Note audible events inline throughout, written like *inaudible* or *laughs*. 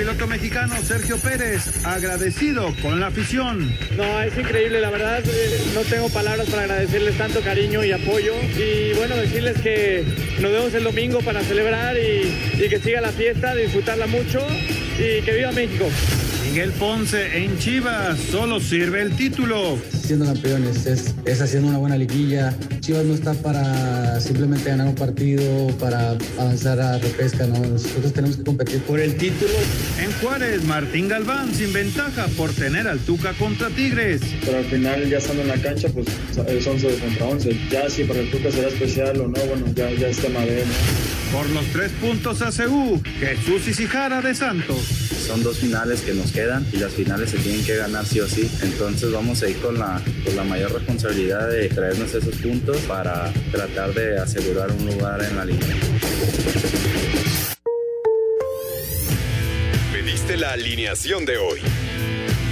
piloto mexicano Sergio Pérez, agradecido con la afición. No, es increíble, la verdad, eh, no tengo palabras para agradecerles tanto cariño y apoyo. Y bueno, decirles que nos vemos el domingo para celebrar y, y que siga la fiesta, disfrutarla mucho y que viva México. Miguel Ponce en Chivas solo sirve el título. Siendo campeones, es, es, haciendo una buena liguilla. Chivas no está para simplemente ganar un partido, para avanzar a repesca, ¿no? Nosotros tenemos que competir por el título. En Juárez, Martín Galván sin ventaja por tener al Tuca contra Tigres. Pero al final, ya estando en la cancha, pues es 11 contra 11. Ya si para el Tuca será especial o no, bueno, ya, ya es tema de él. Por los tres puntos a CU, Jesús Isijara de Santos. Son dos finales que nos quedan y las finales se tienen que ganar sí o sí. Entonces vamos a ir con la, con la mayor responsabilidad de traernos esos puntos para tratar de asegurar un lugar en la liga. Pediste la alineación de hoy.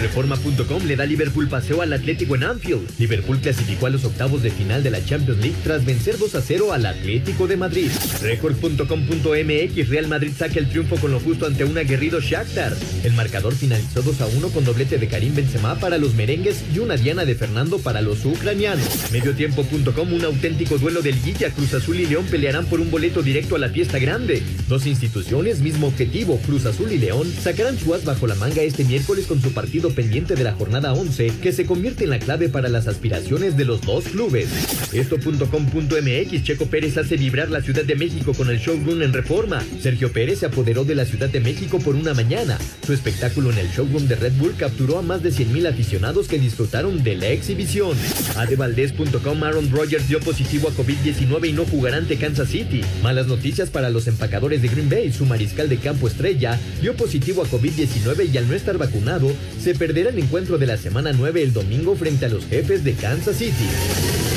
Reforma.com le da Liverpool paseo al Atlético en Anfield. Liverpool clasificó a los octavos de final de la Champions League tras vencer 2 a 0 al Atlético de Madrid. Record.com.mx Real Madrid saca el triunfo con lo justo ante un aguerrido Shakhtar. El marcador finalizó 2 a 1 con doblete de Karim Benzema para los merengues y una diana de Fernando para los ucranianos. Mediotiempo.com un auténtico duelo del Guilla Cruz Azul y León pelearán por un boleto directo a la fiesta grande. Dos instituciones, mismo objetivo, Cruz Azul y León, sacarán su as bajo la manga este miércoles con su partido pendiente de la jornada 11 que se convierte en la clave para las aspiraciones de los dos clubes. Esto.com.mx Checo Pérez hace vibrar la Ciudad de México con el showroom en reforma. Sergio Pérez se apoderó de la Ciudad de México por una mañana. Su espectáculo en el showroom de Red Bull capturó a más de 100.000 aficionados que disfrutaron de la exhibición. Adevaldez.com Aaron Rodgers dio positivo a COVID-19 y no jugará ante Kansas City. Malas noticias para los empacadores de Green Bay. Su mariscal de campo estrella dio positivo a COVID-19 y al no estar vacunado se perderá el encuentro de la semana 9 el domingo frente a los jefes de Kansas City.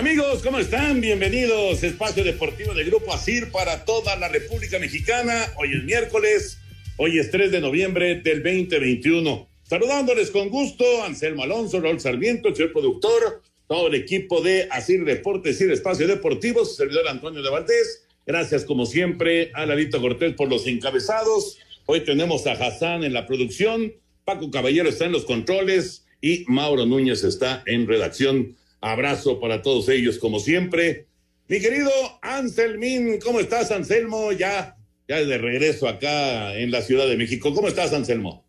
Amigos, ¿cómo están? Bienvenidos. Espacio Deportivo del Grupo ASIR para toda la República Mexicana. Hoy es miércoles, hoy es 3 de noviembre del 2021. Saludándoles con gusto, Anselmo Alonso, Raúl Sarmiento, el productor, todo el equipo de ASIR Deportes y Espacio Deportivo, su servidor Antonio de Valdés. Gracias, como siempre, a Lalito Cortés por los encabezados. Hoy tenemos a Hassan en la producción, Paco Caballero está en los controles y Mauro Núñez está en redacción. Abrazo para todos ellos, como siempre. Mi querido Anselmín, ¿cómo estás, Anselmo? Ya, ya de regreso acá en la Ciudad de México. ¿Cómo estás, Anselmo?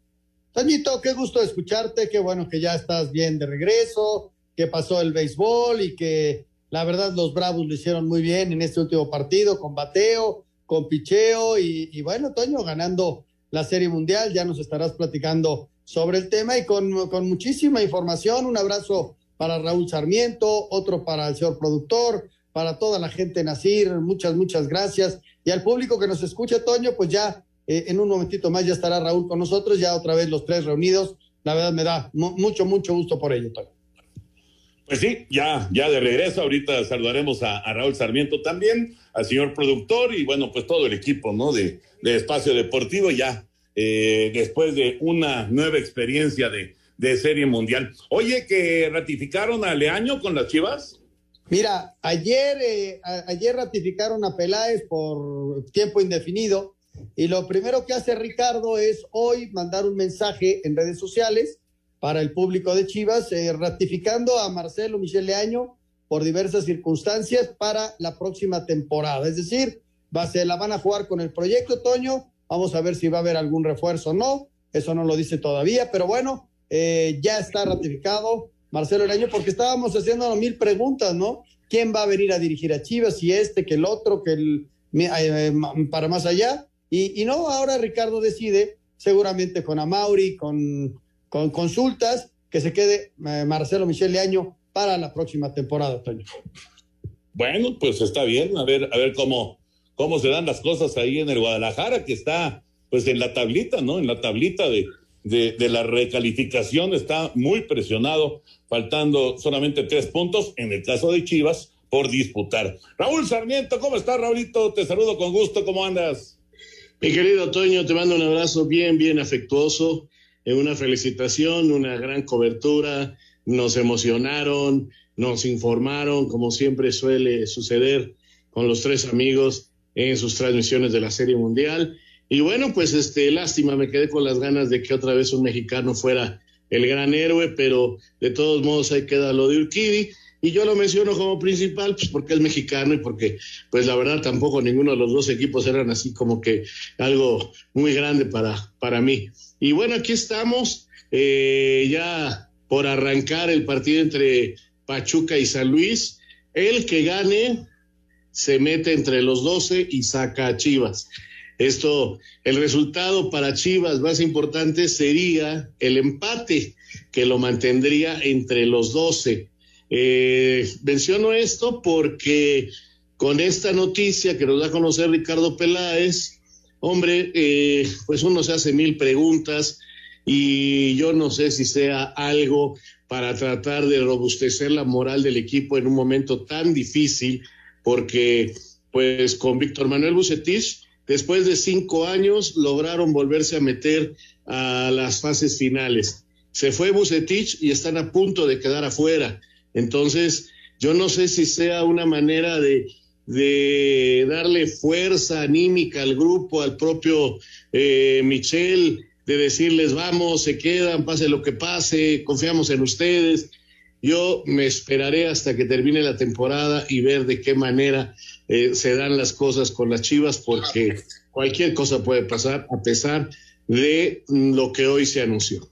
Toñito, qué gusto escucharte, qué bueno que ya estás bien de regreso, que pasó el béisbol y que la verdad los Bravos lo hicieron muy bien en este último partido, con bateo, con picheo y, y bueno, Toño, ganando la Serie Mundial, ya nos estarás platicando sobre el tema y con, con muchísima información. Un abrazo para Raúl Sarmiento, otro para el señor productor, para toda la gente en Nacir, muchas, muchas gracias. Y al público que nos escucha, Toño, pues ya eh, en un momentito más ya estará Raúl con nosotros, ya otra vez los tres reunidos. La verdad me da mucho, mucho gusto por ello, Toño. Pues sí, ya, ya de regreso. Ahorita saludaremos a, a, Raúl Sarmiento también, al señor productor y bueno, pues todo el equipo, ¿no? De, de Espacio Deportivo ya, eh, después de una nueva experiencia de, de Serie Mundial. Oye, que ratificaron a Leaño con las Chivas. Mira, ayer, eh, a, ayer ratificaron a Peláez por tiempo indefinido y lo primero que hace Ricardo es hoy mandar un mensaje en redes sociales para el público de Chivas eh, ratificando a Marcelo Michel Leaño por diversas circunstancias para la próxima temporada. Es decir, va, se la van a jugar con el proyecto Toño. Vamos a ver si va a haber algún refuerzo o no. Eso no lo dice todavía, pero bueno, eh, ya está ratificado Marcelo Leaño, porque estábamos haciendo mil preguntas, ¿no? ¿Quién va a venir a dirigir a Chivas? Si este, que el otro, que el eh, para más allá. Y, no, ahora Ricardo decide, seguramente con Amauri, con, con consultas, que se quede eh, Marcelo Michel Leaño para la próxima temporada, Toño. Bueno, pues está bien, a ver, a ver cómo, cómo se dan las cosas ahí en el Guadalajara, que está pues en la tablita, ¿no? En la tablita de, de, la recalificación está muy presionado, faltando solamente tres puntos en el caso de Chivas por disputar. Raúl Sarmiento, ¿cómo estás, Raulito? Te saludo con gusto, ¿cómo andas? Mi querido Toño, te mando un abrazo bien, bien afectuoso, eh, una felicitación, una gran cobertura, nos emocionaron, nos informaron, como siempre suele suceder con los tres amigos en sus transmisiones de la Serie Mundial. Y bueno, pues este, lástima, me quedé con las ganas de que otra vez un mexicano fuera el gran héroe, pero de todos modos ahí queda lo de Urquidi. Y yo lo menciono como principal, pues porque es mexicano y porque, pues la verdad, tampoco ninguno de los dos equipos eran así como que algo muy grande para, para mí. Y bueno, aquí estamos, eh, ya por arrancar el partido entre Pachuca y San Luis. El que gane se mete entre los 12 y saca a Chivas. Esto, el resultado para Chivas más importante sería el empate, que lo mantendría entre los 12. Eh, menciono esto porque con esta noticia que nos da a conocer Ricardo Peláez, hombre, eh, pues uno se hace mil preguntas y yo no sé si sea algo para tratar de robustecer la moral del equipo en un momento tan difícil, porque pues con Víctor Manuel Bucetich Después de cinco años lograron volverse a meter a las fases finales. Se fue Bucetich y están a punto de quedar afuera. Entonces, yo no sé si sea una manera de, darle fuerza anímica al grupo, al propio eh, Michel, de decirles, vamos, se quedan, pase lo que pase, confiamos en ustedes. Yo me esperaré hasta que termine la temporada y ver de qué manera eh, se dan las cosas con las Chivas porque cualquier cosa puede pasar a pesar de lo que hoy se anunció.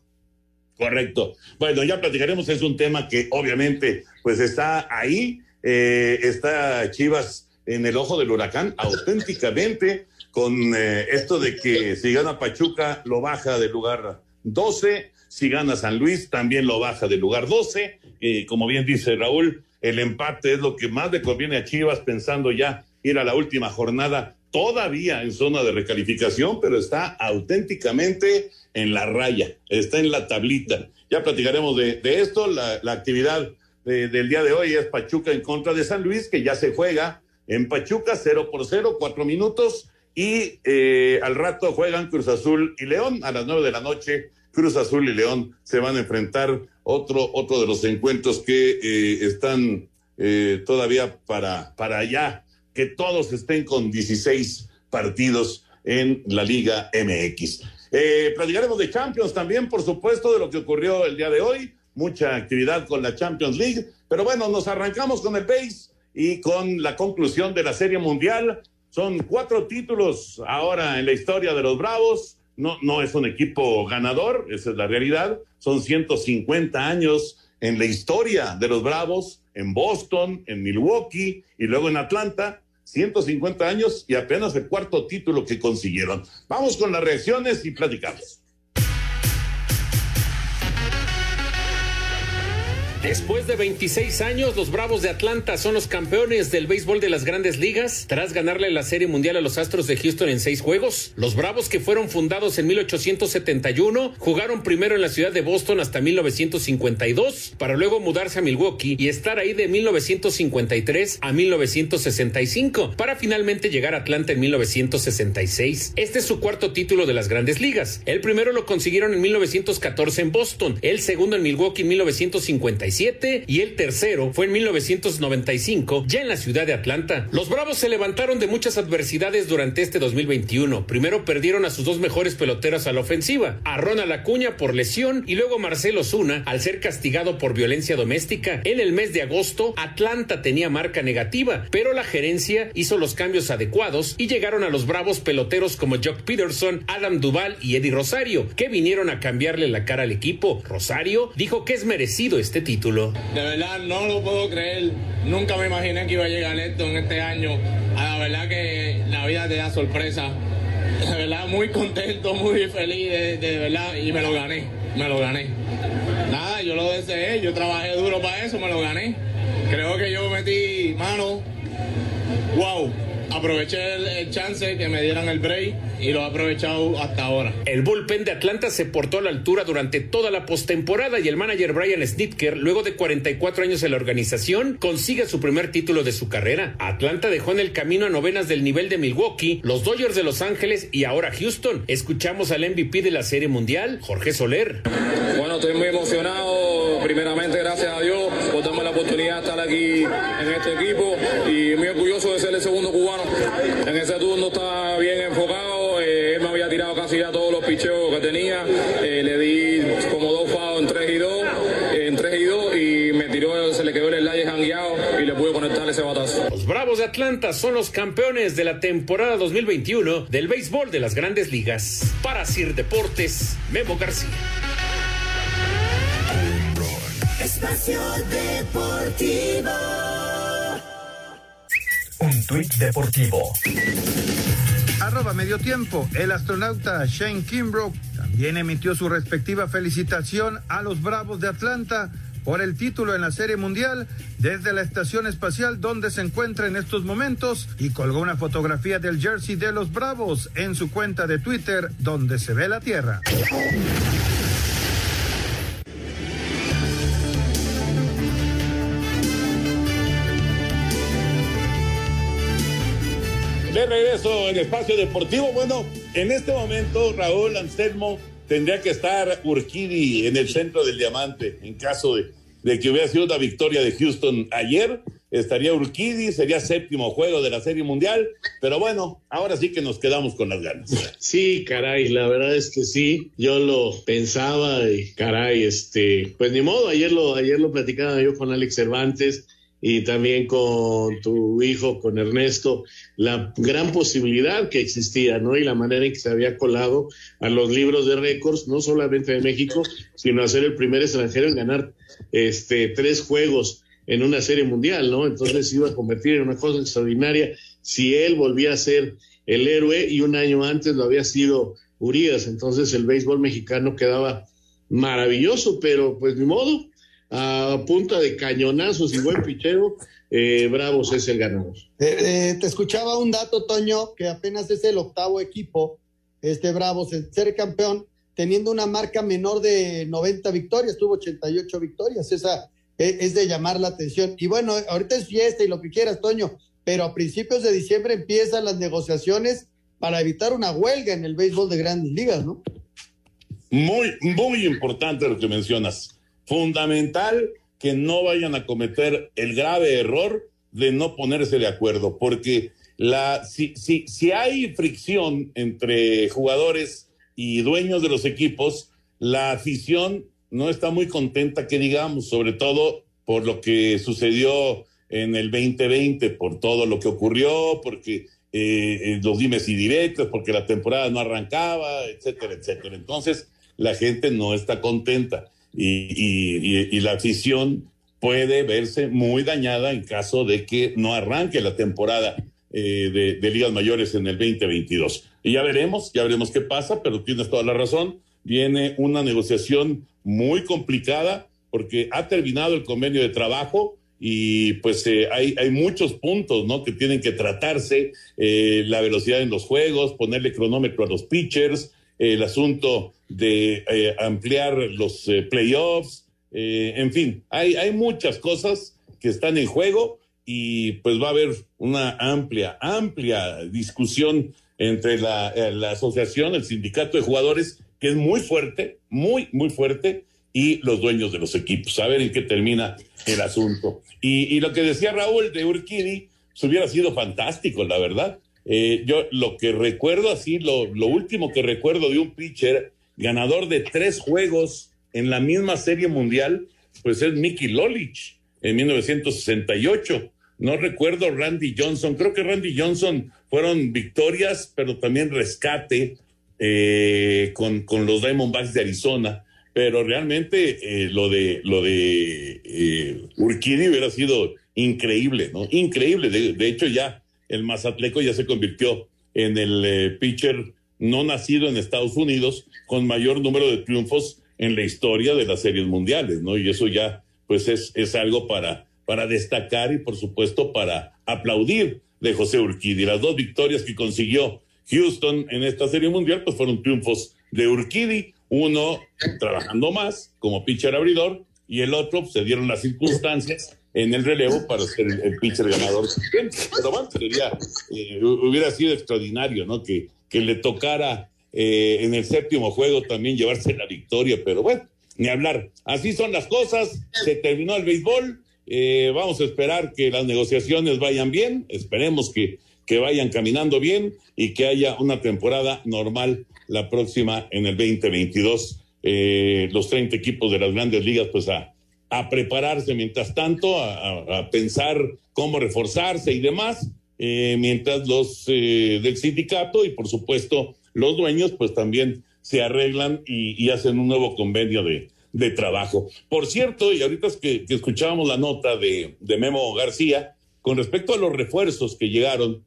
Correcto. Bueno, ya platicaremos, es un tema que obviamente pues está ahí, eh, está Chivas en el ojo del huracán auténticamente con eh, esto de que si gana Pachuca lo baja del lugar 12, si gana San Luis también lo baja del lugar 12, como bien dice Raúl, el empate es lo que más le conviene a Chivas pensando ya ir a la última jornada todavía en zona de recalificación, pero está auténticamente en la raya, está en la tablita. Ya platicaremos de, esto. La, actividad del día de hoy es Pachuca en contra de San Luis, que ya se juega en Pachuca, cero por cero, cuatro minutos. Y eh, al rato juegan Cruz Azul y León a las nueve de la noche. Cruz Azul y León se van a enfrentar otro, otro de los encuentros que eh, están eh, todavía para, para allá, que todos estén con 16 partidos en la Liga MX. Eh, platicaremos de Champions también, por supuesto, de lo que ocurrió el día de hoy. Mucha actividad con la Champions League. Pero bueno, nos arrancamos con el base y con la conclusión de la Serie Mundial. Son cuatro títulos ahora en la historia de los Bravos no, no es un equipo ganador, esa es la realidad. Son 150 años en la historia de los Bravos, en Boston, en Milwaukee y luego en Atlanta. 150 años y apenas el cuarto título que consiguieron. Vamos con las reacciones y platicamos. Después de 26 años, los Bravos de Atlanta son los campeones del béisbol de las grandes ligas tras ganarle la Serie Mundial a los Astros de Houston en seis juegos. Los Bravos que fueron fundados en 1871 jugaron primero en la ciudad de Boston hasta 1952 para luego mudarse a Milwaukee y estar ahí de 1953 a 1965 para finalmente llegar a Atlanta en 1966. Este es su cuarto título de las grandes ligas. El primero lo consiguieron en 1914 en Boston, el segundo en Milwaukee en 1955 1987 y el tercero fue en 1995, ya en la ciudad de Atlanta. Los Bravos se levantaron de muchas adversidades durante este 2021. Primero perdieron a sus dos mejores peloteros a la ofensiva, a Ronald Acuña por lesión y luego Marcelo Zuna al ser castigado por violencia doméstica. En el mes de agosto, Atlanta tenía marca negativa, pero la gerencia hizo los cambios adecuados y llegaron a los Bravos peloteros como Jock Peterson, Adam Duval y Eddie Rosario, que vinieron a cambiarle la cara al equipo. Rosario dijo que es merecido este título. De verdad no lo puedo creer. Nunca me imaginé que iba a llegar esto en este año. La verdad que la vida te da sorpresa. De verdad muy contento, muy feliz, de, verdad, y me lo gané, me lo gané. Nada, yo lo deseé, yo trabajé duro para eso, me lo gané. Creo que yo metí mano. Wow, aproveché el, chance que me dieran el break y lo he aprovechado hasta ahora. El bullpen de Atlanta se portó a la altura durante toda la postemporada y el manager Brian Snitker, luego de 44 años en la organización, consigue su primer título de su carrera. Atlanta dejó en el camino a novenas del nivel de Milwaukee, los Dodgers de Los Ángeles y ahora Houston. Escuchamos al MVP de la Serie Mundial, Jorge Soler. Bueno, estoy muy emocionado. Primeramente, gracias a Dios por darme la oportunidad de estar aquí en este equipo y muy orgulloso de ser el segundo cubano en ese turno está bien enfocado. Eh, él me había tirado casi ya todos los picheos que tenía. Eh, le di como dos fados en 3 y 2, en 3 y 2 y me tiró, se le quedó el slide jangueado y le pude conectar ese batazo. Los Bravos de Atlanta son los campeones de la temporada 2021 del béisbol de las grandes ligas. Para Sir Deportes, Memo García. Espacio Deportivo. Un tuit deportivo. Arroba medio tiempo. El astronauta Shane Kimbrough también emitió su respectiva felicitación a los Bravos de Atlanta por el título en la Serie Mundial desde la estación espacial donde se encuentra en estos momentos y colgó una fotografía del jersey de los Bravos en su cuenta de Twitter donde se ve la Tierra. De regreso en Espacio Deportivo. Bueno, en este momento Raúl Anselmo tendría que estar Urquidi en el centro del diamante en caso de, que hubiera sido una victoria de Houston ayer. Estaría Urquidi, sería séptimo juego de la Serie Mundial, pero bueno, ahora sí que nos quedamos con las ganas. Sí, caray, la verdad es que sí, yo lo pensaba y caray, este, pues ni modo, ayer lo, ayer lo platicaba yo con Alex Cervantes y también con tu hijo, con Ernesto, la gran posibilidad que existía, ¿no? Y la manera en que se había colado a los libros de récords, no solamente de México, sino a ser el primer extranjero en ganar este tres juegos en una serie mundial, ¿no? Entonces se iba a convertir en una cosa extraordinaria si él volvía a ser el héroe y un año antes lo había sido Urias. Entonces el béisbol mexicano quedaba maravilloso, pero pues ni modo, a punta de cañonazos y buen picheo, eh, Bravos es el ganador. Eh, eh, te escuchaba un dato, Toño, que apenas es el octavo equipo, este Bravos, en ser campeón, teniendo una marca menor de 90 victorias, tuvo 88 victorias, esa es, es de llamar la atención. Y bueno, ahorita es fiesta y lo que quieras, Toño, pero a principios de diciembre empiezan las negociaciones para evitar una huelga en el béisbol de grandes ligas, ¿no? Muy, muy importante lo que mencionas fundamental que no vayan a cometer el grave error de no ponerse de acuerdo, porque la, si, si, si hay fricción entre jugadores y dueños de los equipos, la afición no está muy contenta, que digamos, sobre todo por lo que sucedió en el 2020, por todo lo que ocurrió, porque eh, los dimes y directos, porque la temporada no arrancaba, etcétera, etcétera. Entonces, la gente no está contenta y, y, la afición puede verse muy dañada en caso de que no arranque la temporada eh, de, de, ligas mayores en el 2022. Y ya veremos, ya veremos qué pasa, pero tienes toda la razón. Viene una negociación muy complicada porque ha terminado el convenio de trabajo y pues eh, hay, hay muchos puntos ¿no? que tienen que tratarse, eh, la velocidad en los juegos, ponerle cronómetro a los pitchers, el asunto de eh, ampliar los eh, playoffs, eh, en fin, hay, hay muchas cosas que están en juego y pues va a haber una amplia, amplia discusión entre la, la asociación, el sindicato de jugadores, que es muy fuerte, muy, muy fuerte, y los dueños de los equipos. A ver en qué termina el asunto. Y, lo que decía Raúl de Urquidi, pues hubiera sido fantástico, la verdad. Yo lo que recuerdo así, lo, lo último que recuerdo de un pitcher ganador de tres juegos en la misma serie mundial, pues es Mickey Lolich en 1968. No recuerdo Randy Johnson, creo que Randy Johnson fueron victorias, pero también rescate eh, con, con, los Diamondbacks de Arizona. Pero realmente eh, lo de lo de eh, Urquidi hubiera sido increíble, ¿no? Increíble. De, hecho, ya el Mazatleco ya se convirtió en el eh, pitcher no nacido en Estados Unidos con mayor número de triunfos en la historia de las series mundiales, ¿no? Y eso ya, pues, es, es algo para, para destacar y, por supuesto, para aplaudir de José Urquidi. Las dos victorias que consiguió Houston en esta serie mundial, pues fueron triunfos de Urquidi, uno trabajando más como pitcher abridor y el otro pues, se dieron las circunstancias en el relevo para ser el, pitcher ganador. Pero bueno, sería, eh, hubiera sido extraordinario, ¿no? Que, que le tocara eh, en el séptimo juego también llevarse la victoria, pero bueno, ni hablar. Así son las cosas, se terminó el béisbol, eh, vamos a esperar que las negociaciones vayan bien, esperemos que, que vayan caminando bien y que haya una temporada normal la próxima en el 2022. Eh, los 30 equipos de las grandes ligas, pues a, a prepararse mientras tanto, a, a, pensar cómo reforzarse y demás, eh, mientras los eh, del sindicato y por supuesto los dueños, pues también se arreglan y, hacen un nuevo convenio de, de trabajo. Por cierto, y ahorita que, escuchábamos la nota de, de, Memo García, con respecto a los refuerzos que llegaron,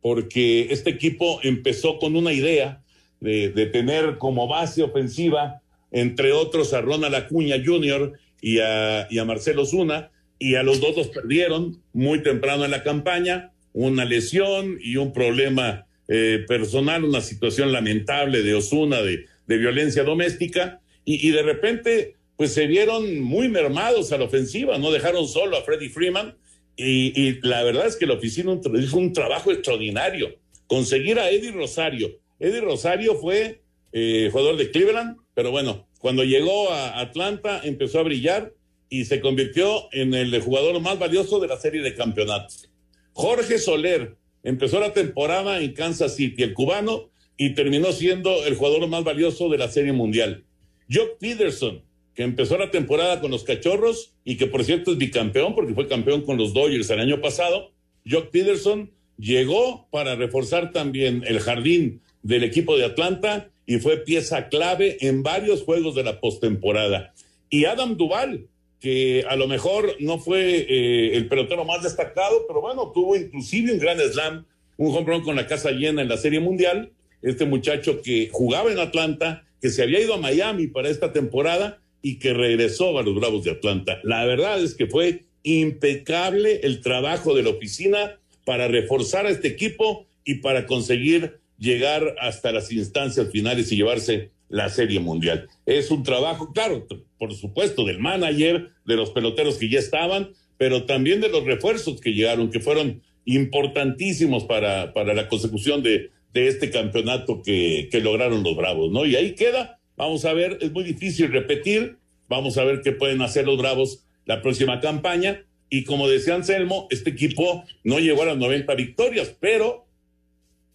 porque este equipo empezó con una idea de, de tener como base ofensiva, entre otros, a Ronald Acuña Jr. y a, y a Marcelo Zuna, y a los dos los perdieron muy temprano en la campaña, una lesión y un problema eh, personal, una situación lamentable de Osuna de, de violencia doméstica y, y, de repente pues se vieron muy mermados a la ofensiva, no dejaron solo a Freddie Freeman y, y la verdad es que la oficina hizo un trabajo extraordinario. Conseguir a Eddie Rosario. Eddie Rosario fue eh, jugador de Cleveland, pero bueno, cuando llegó a Atlanta empezó a brillar y se convirtió en el jugador más valioso de la serie de campeonatos. Jorge Soler empezó la temporada en Kansas City, el cubano, y terminó siendo el jugador más valioso de la serie mundial. Jock Peterson, que empezó la temporada con los Cachorros y que por cierto es bicampeón porque fue campeón con los Dodgers el año pasado. Jock Peterson llegó para reforzar también el jardín del equipo de Atlanta y fue pieza clave en varios juegos de la postemporada. Y Adam Duval, que a lo mejor no fue eh, el pelotero más destacado, pero bueno, tuvo inclusive un gran slam, un home run con la casa llena en la Serie Mundial. Este muchacho que jugaba en Atlanta, que se había ido a Miami para esta temporada y que regresó a los Bravos de Atlanta. La verdad es que fue impecable el trabajo de la oficina para reforzar a este equipo y para conseguir llegar hasta las instancias finales y llevarse la Serie Mundial. Es un trabajo, claro, por supuesto, del manager, de los peloteros que ya estaban, pero también de los refuerzos que llegaron, que fueron importantísimos para, para la consecución de, de este campeonato que, que lograron los Bravos, ¿no? Y ahí queda, vamos a ver, es muy difícil repetir, vamos a ver qué pueden hacer los Bravos la próxima campaña. Y como decía Anselmo, este equipo no llegó a las 90 victorias, pero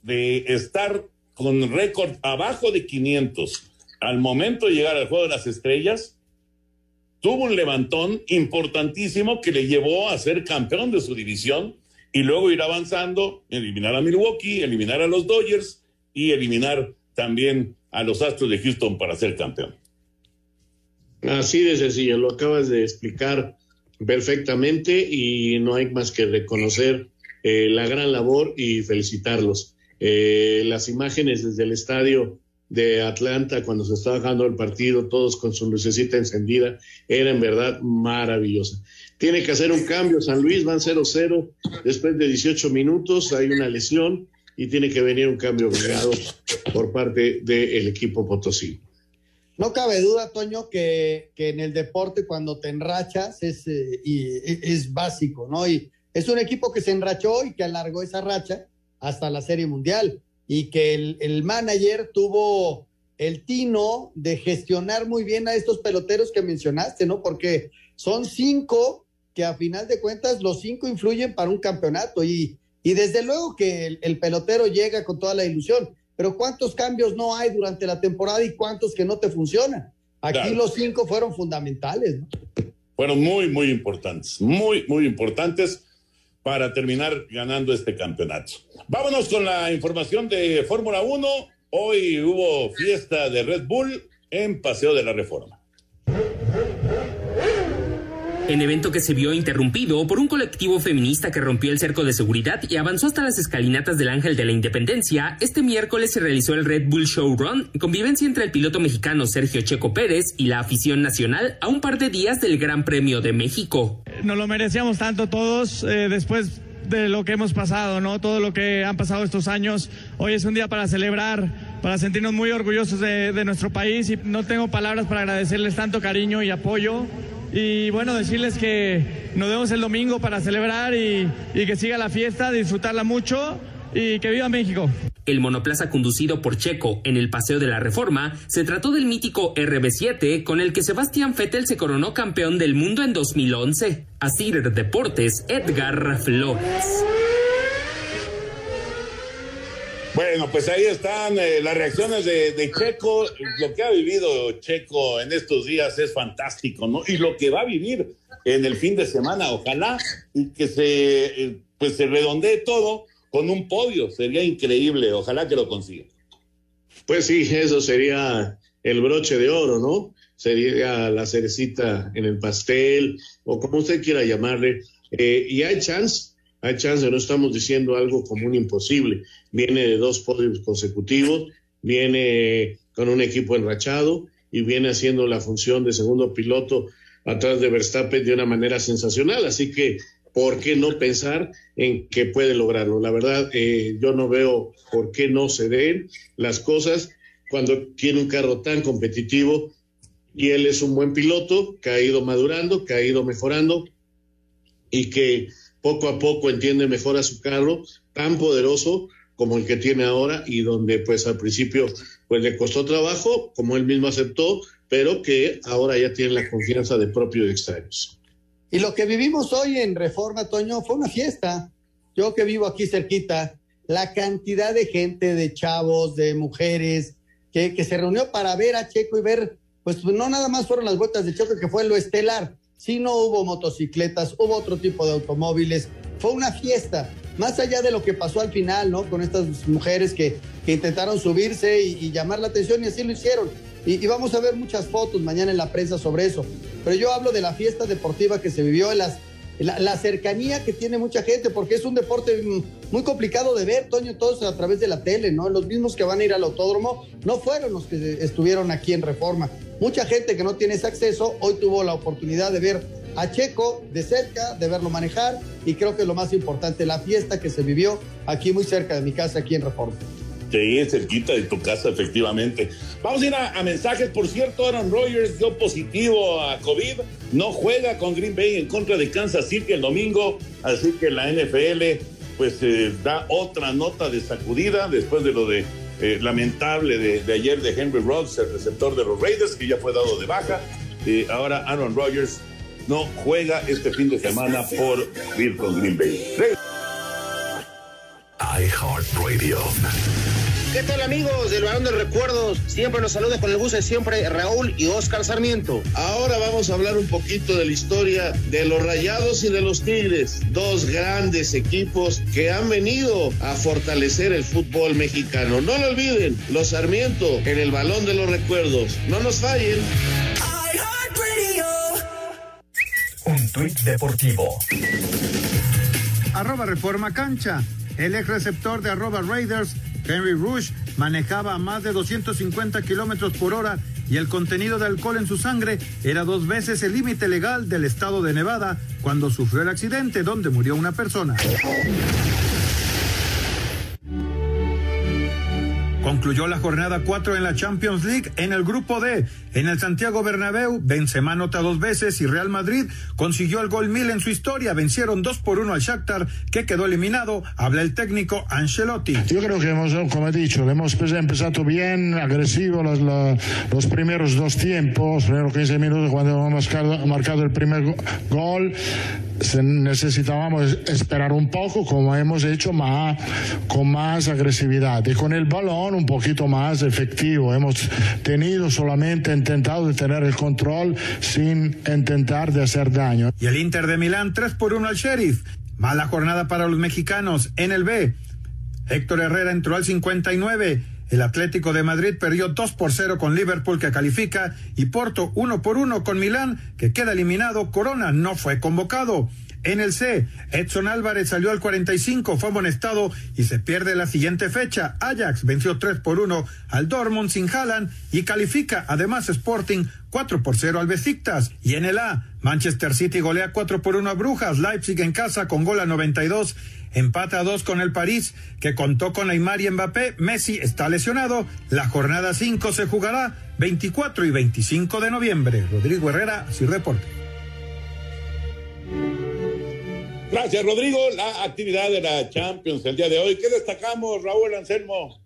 de estar con récord abajo de 500 al momento de llegar al juego de las estrellas, tuvo un levantón importantísimo que le llevó a ser campeón de su división y luego ir avanzando, eliminar a Milwaukee, eliminar a los Dodgers y eliminar también a los Astros de Houston para ser campeón. Así de sencillo, lo acabas de explicar perfectamente y no hay más que reconocer eh, la gran labor y felicitarlos. Eh, las imágenes desde el estadio de Atlanta cuando se estaba jugando el partido, todos con su lucecita encendida, era en verdad maravillosa. Tiene que hacer un cambio, San Luis van 0-0 después de 18 minutos, hay una lesión y tiene que venir un cambio obligado por parte del equipo Potosí. No cabe duda, Toño, que, que, en el deporte cuando te enrachas es, eh, y, es básico, ¿no? Y es un equipo que se enrachó y que alargó esa racha hasta la Serie Mundial y que el, el manager tuvo el tino de gestionar muy bien a estos peloteros que mencionaste, ¿no? Porque son cinco que a final de cuentas los cinco influyen para un campeonato y, y desde luego que el, el pelotero llega con toda la ilusión, pero ¿cuántos cambios no hay durante la temporada y cuántos que no te funcionan? Aquí Claro. los cinco fueron fundamentales, ¿no? Fueron muy, muy importantes, muy, muy importantes para terminar ganando este campeonato. Vámonos con la información de Fórmula 1. Hoy hubo fiesta de Red Bull en Paseo de la Reforma. En evento que se vio interrumpido por un colectivo feminista que rompió el cerco de seguridad y avanzó hasta las escalinatas del Ángel de la Independencia, este miércoles se realizó el Red Bull Show Run, convivencia entre el piloto mexicano Sergio Checo Pérez y la afición nacional a un par de días del Gran Premio de México. Nos lo merecíamos tanto todos eh, después de lo que hemos pasado, ¿no? Todo lo que han pasado estos años. Hoy es un día para celebrar, para sentirnos muy orgullosos de, de nuestro país y no tengo palabras para agradecerles tanto cariño y apoyo. Y bueno, decirles que nos vemos el domingo para celebrar y, que siga la fiesta, disfrutarla mucho y que viva México. El monoplaza conducido por Checo en el Paseo de la Reforma se trató del mítico RB7 con el que Sebastián Vettel se coronó campeón del mundo en 2011. Así Deportes, Edgar Flores. Bueno, pues ahí están eh, las reacciones de, de Checo. Lo que ha vivido Checo en estos días es fantástico, ¿no? Y lo que va a vivir en el fin de semana, ojalá y que se, eh, pues se redondee todo con un podio. Sería increíble, ojalá que lo consiga. Pues sí, eso sería el broche de oro, ¿no? Sería la cerecita en el pastel, o como usted quiera llamarle. Eh, y hay chance, hay chance, no estamos diciendo algo como un imposible. Viene de dos podios consecutivos, viene con un equipo enrachado y viene haciendo la función de segundo piloto atrás de Verstappen de una manera sensacional. Así que, ¿por qué no pensar en que puede lograrlo? La verdad, eh, yo no veo por qué no se den las cosas cuando tiene un carro tan competitivo y él es un buen piloto que ha ido madurando, que ha ido mejorando y que poco a poco entiende mejor a su carro tan poderoso como el que tiene ahora y donde pues al principio pues le costó trabajo, como él mismo aceptó, pero que ahora ya tiene la confianza de propio y extraños. Y lo que vivimos hoy en Reforma, Toño, fue una fiesta. Yo que vivo aquí cerquita, la cantidad de gente, de chavos, de mujeres, que, que se reunió para ver a Checo y ver, pues no nada más fueron las vueltas de Checo, que fue lo estelar, sino hubo motocicletas, hubo otro tipo de automóviles, fue una fiesta. Más allá de lo que pasó al final, ¿no? Con estas mujeres que, que intentaron subirse y, y llamar la atención y así lo hicieron. Y, y, vamos a ver muchas fotos mañana en la prensa sobre eso. Pero yo hablo de la fiesta deportiva que se vivió, las, la, la, cercanía que tiene mucha gente, porque es un deporte muy complicado de ver, Toño, todos a través de la tele, ¿no? Los mismos que van a ir al autódromo no fueron los que estuvieron aquí en Reforma. Mucha gente que no tiene ese acceso hoy tuvo la oportunidad de ver a Checo de cerca, de verlo manejar y creo que lo más importante, la fiesta que se vivió aquí muy cerca de mi casa, aquí en Reforma. Sí, cerquita de tu casa, efectivamente. Vamos a ir a, a, mensajes. Por cierto, Aaron Rodgers dio positivo a COVID. No juega con Green Bay en contra de Kansas City el domingo. Así que la NFL, pues, eh, da otra nota de sacudida después de lo de eh, lamentable de, ayer de Henry Rhodes, el receptor de los Raiders, que ya fue dado de baja. Eh, ahora Aaron Rodgers no juega este fin de semana por ir con Green Bay. ¿Qué tal amigos del Balón de Recuerdos? Siempre los saluda con el gusto de siempre Raúl y Oscar Sarmiento. Ahora vamos a hablar un poquito de la historia de los Rayados y de los Tigres, dos grandes equipos que han venido a fortalecer el fútbol mexicano. No lo olviden, los Sarmiento en el Balón de los Recuerdos. No nos fallen. Un tuit deportivo. Arroba Reforma Cancha. El ex receptor de arroba Raiders, Henry Rush, manejaba a más de 250 kilómetros por hora y el contenido de alcohol en su sangre era dos veces el límite legal del estado de Nevada cuando sufrió el accidente donde murió una persona. Concluyó la jornada 4 en la Champions League en el grupo D. En el Santiago Bernabéu, Benzema anota dos veces y Real Madrid consiguió el gol mil en su historia. Vencieron 2 por 1 al Shakhtar, que quedó eliminado. Habla el técnico Ancelotti. Yo creo que hemos, como he dicho, hemos empezado bien, agresivo los, los primeros dos tiempos, primeros 15 minutos cuando hemos marcado el primer gol. Necesitábamos esperar un poco, como hemos hecho, más, con más agresividad. Y con el balón un poquito más efectivo. Hemos tenido solamente intentado de tener el control sin intentar de hacer daño. Y el Inter de Milán 3 por 1 al Sheriff. Mala jornada para los mexicanos en el B. Héctor Herrera entró al 59. El Atlético de Madrid perdió 2 por 0 con Liverpool que califica y Porto 1 por 1 con Milán que queda eliminado. Corona no fue convocado. En el C, Edson Álvarez salió al 45, fue amonestado y se pierde la siguiente fecha. Ajax venció 3 por 1 al Dortmund sin Haaland y califica además Sporting 4 por 0 al Besiktas. Y en el A, Manchester City golea 4 por 1 a Brujas, Leipzig en casa con gol a 92, empata a 2 con el París que contó con Neymar y Mbappé, Messi está lesionado, la jornada 5 se jugará 24 y 25 de noviembre. Rodrigo Herrera, Sir Deporte. Gracias, Rodrigo. La actividad de la Champions el día de hoy. ¿Qué destacamos, Raúl Anselmo?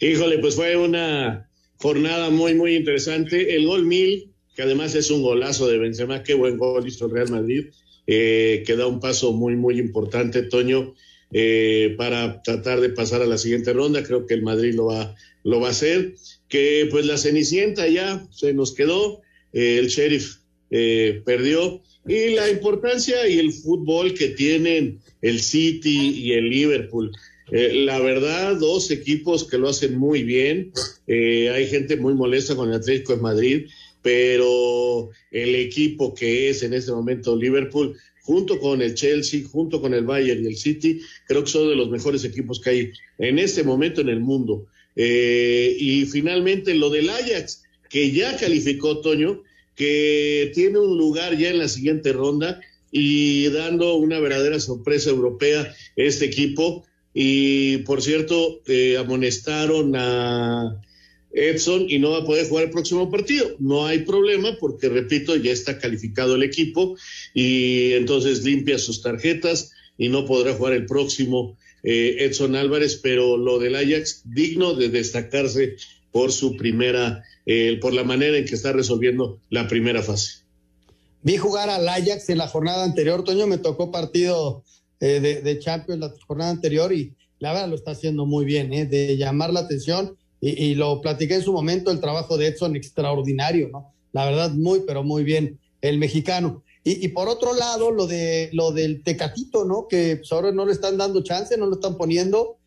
Híjole, pues fue una jornada muy, muy interesante. El gol mil, que además es un golazo de Benzema, qué buen gol hizo el Real Madrid, eh, que da un paso muy, muy importante, Toño, eh, para tratar de pasar a la siguiente ronda. Creo que el Madrid lo va, lo va a hacer. Que pues la Cenicienta ya se nos quedó, eh, el Sheriff perdió y la importancia y el fútbol que tienen el City y el Liverpool. Eh, la verdad, dos equipos que lo hacen muy bien. Eh, hay gente muy molesta con el Atlético de Madrid, pero el equipo que es en este momento Liverpool, junto con el Chelsea, junto con el Bayern y el City, creo que son de los mejores equipos que hay en este momento en el mundo. Eh, y finalmente lo del Ajax, que ya calificó Toño, que tiene un lugar ya en la siguiente ronda y dando una verdadera sorpresa europea este equipo. Y por cierto, eh, amonestaron a Edson y no va a poder jugar el próximo partido. No hay problema porque, repito, ya está calificado el equipo y entonces limpia sus tarjetas y no podrá jugar el próximo eh, Edson Álvarez, pero lo del Ajax, digno de destacarse por su primera eh, por la manera en que está resolviendo la primera fase. Vi jugar al Ajax en la jornada anterior, Toño, me tocó partido eh, de, Champions la jornada anterior y la verdad lo está haciendo muy bien, eh, de llamar la atención y, lo platiqué en su momento, el trabajo de Edson extraordinario, ¿no? La verdad, muy, pero muy bien el mexicano. Y, por otro lado, lo, de, lo del Tecatito, ¿no? Que pues, ahora no le están dando chance, no lo están poniendo.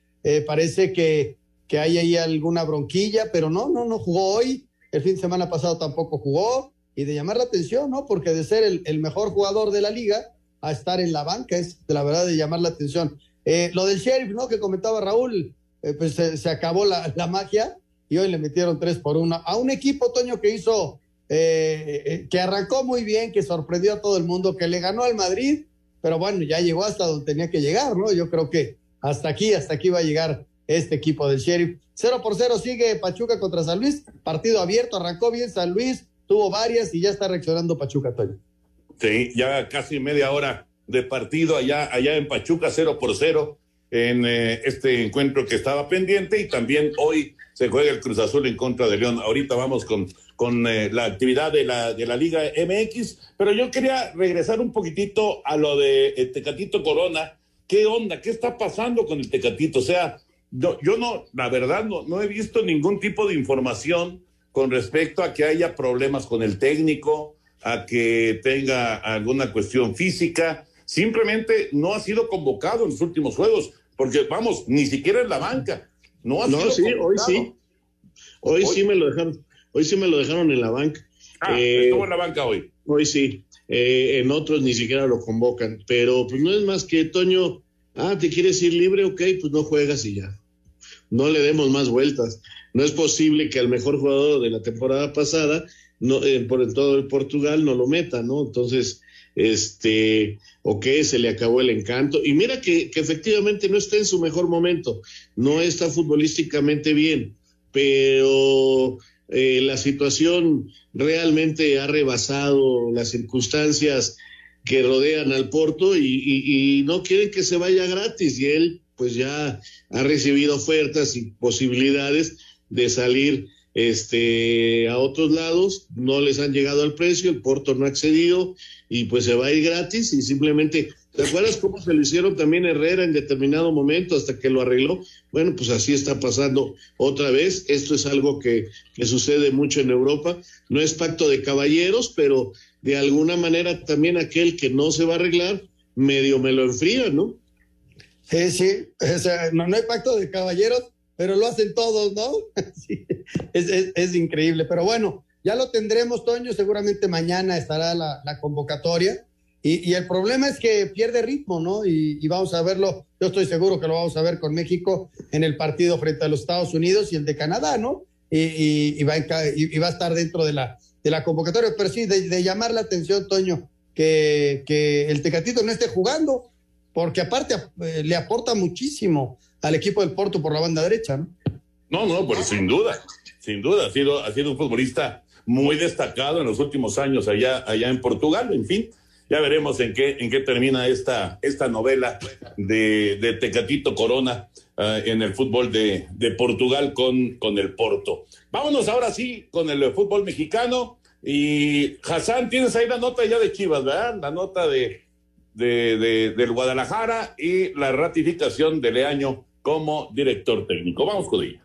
parece que que hay ahí alguna bronquilla, pero no, no, no jugó hoy, el fin de semana pasado tampoco jugó, y de llamar la atención, ¿no? Porque de ser el, mejor jugador de la liga a estar en la banca es de la verdad de llamar la atención. Eh, lo del sheriff, ¿no? Que comentaba Raúl, eh, pues se, acabó la, magia y hoy le metieron tres por uno a un equipo, Toño, que hizo, eh, que arrancó muy bien, que sorprendió a todo el mundo, que le ganó al Madrid, pero bueno, ya llegó hasta donde tenía que llegar, ¿no? Yo creo que hasta aquí, hasta aquí va a llegar este equipo del Sheriff. Cero por cero sigue Pachuca contra San Luis. Partido abierto, arrancó bien San Luis, tuvo varias y ya está reaccionando Pachuca, Toño. Sí, ya casi media hora de partido allá, allá en Pachuca, cero por cero en eh, este encuentro que estaba pendiente y también hoy se juega el Cruz Azul en contra de León. Ahorita vamos con, con eh, la actividad de la, de la Liga MX, pero yo quería regresar un poquitito a lo de eh, Tecatito Corona. ¿Qué onda? ¿Qué está pasando con el Tecatito? O sea, yo no, la verdad, no, no he visto ningún tipo de información con respecto a que haya problemas con el técnico, a que tenga alguna cuestión física. Simplemente no ha sido convocado en los últimos juegos, porque vamos, ni siquiera en la banca. No ha no, sí, hoy sí. Hoy, sí me lo dejaron. Hoy sí me lo dejaron en la banca. Ah, eh, estuvo en la banca hoy. Hoy sí. Eh, en otros ni siquiera lo convocan. Pero pues no es más que Toño. Ah, ¿te quieres ir libre? Ok, pues no juegas y ya no le demos más vueltas. No es posible que al mejor jugador de la temporada pasada no, eh, por todo el Portugal no lo meta, ¿no? Entonces, este, o que se le acabó el encanto. Y mira que, que efectivamente no está en su mejor momento, no está futbolísticamente bien, pero eh, la situación realmente ha rebasado las circunstancias que rodean al Porto y, y, y, no quieren que se vaya gratis y él pues ya ha recibido ofertas y posibilidades de salir este a otros lados, no les han llegado al precio, el Porto no ha accedido y pues se va a ir gratis y simplemente ¿Te acuerdas cómo se lo hicieron también Herrera en determinado momento hasta que lo arregló? Bueno, pues así está pasando otra vez. Esto es algo que, que, sucede mucho en Europa. No es pacto de caballeros, pero de alguna manera también aquel que no se va a arreglar, medio me lo enfría, ¿no? Sí, sí. O sea, no, no, hay pacto de caballeros, pero lo hacen todos, ¿no? *laughs* Sí, es, es, es, increíble. Pero bueno, ya lo tendremos, Toño. Seguramente mañana estará la, la convocatoria y, y, el problema es que pierde ritmo, ¿no? Y, y, vamos a verlo, yo estoy seguro que lo vamos a ver con México en el partido frente a los Estados Unidos y el de Canadá, ¿no? Y, y va, va, a estar dentro de la, de la convocatoria. Pero sí, de, de llamar la atención, Toño, que, que, el Tecatito no esté jugando, porque aparte eh, le aporta muchísimo al equipo del Porto por la banda derecha, ¿no? No, no, pero sin duda, sin duda, ha sido, ha sido un futbolista muy destacado en los últimos años allá, allá en Portugal, en fin ya veremos en qué, en qué termina esta, esta novela de, de Tecatito Corona uh, en el fútbol de, de Portugal con, con el Porto. Vámonos ahora sí con el fútbol mexicano. Y Hassan, tienes ahí la nota ya de Chivas, ¿verdad? La nota de, de, de del Guadalajara y la ratificación de Leaño como director técnico. Vamos con ella.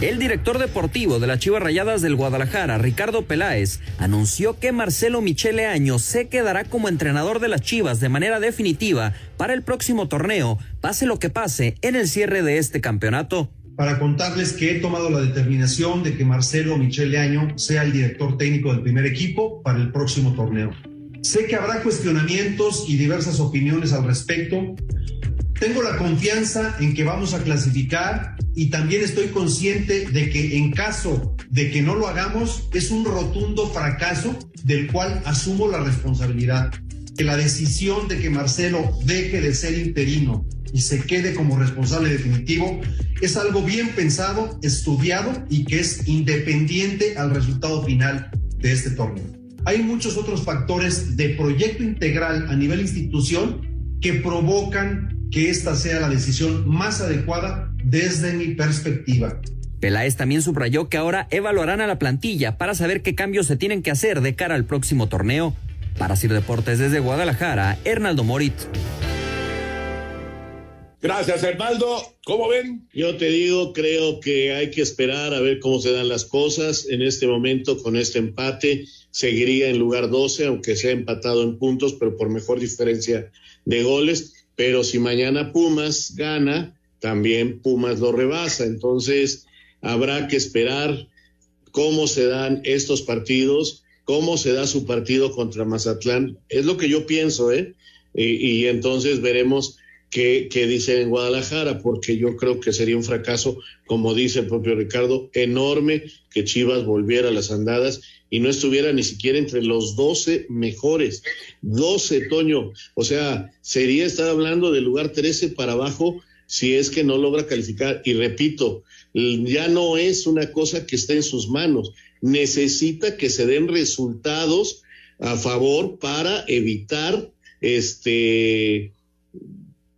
El director deportivo de las Chivas Rayadas del Guadalajara, Ricardo Peláez, anunció que Marcelo Michele Año se quedará como entrenador de las Chivas de manera definitiva para el próximo torneo, pase lo que pase en el cierre de este campeonato. Para contarles que he tomado la determinación de que Marcelo Michele Año sea el director técnico del primer equipo para el próximo torneo. Sé que habrá cuestionamientos y diversas opiniones al respecto, tengo la confianza en que vamos a clasificar y también estoy consciente de que en caso de que no lo hagamos es un rotundo fracaso del cual asumo la responsabilidad. Que la decisión de que Marcelo deje de ser interino y se quede como responsable definitivo es algo bien pensado, estudiado y que es independiente al resultado final de este torneo. Hay muchos otros factores de proyecto integral a nivel institución que provocan que esta sea la decisión más adecuada desde mi perspectiva. Peláez también subrayó que ahora evaluarán a la plantilla para saber qué cambios se tienen que hacer de cara al próximo torneo. Para Ciro Deportes desde Guadalajara, Hernaldo Moritz. Gracias, Hernaldo. ¿Cómo ven? Yo te digo, creo que hay que esperar a ver cómo se dan las cosas. En este momento, con este empate, seguiría en lugar 12, aunque sea empatado en puntos, pero por mejor diferencia de goles pero si mañana Pumas gana, también Pumas lo rebasa. Entonces, habrá que esperar cómo se dan estos partidos, cómo se da su partido contra Mazatlán. Es lo que yo pienso, ¿eh? Y, entonces veremos qué, qué dice en Guadalajara, porque yo creo que sería un fracaso, como dice el propio Ricardo, enorme que Chivas volviera a las andadas y no estuviera ni siquiera entre los 12 mejores. 12, Toño. O sea, sería estar hablando del lugar 13 para abajo si es que no logra calificar. Y repito, ya no es una cosa que está en sus manos. Necesita que se den resultados a favor para evitar este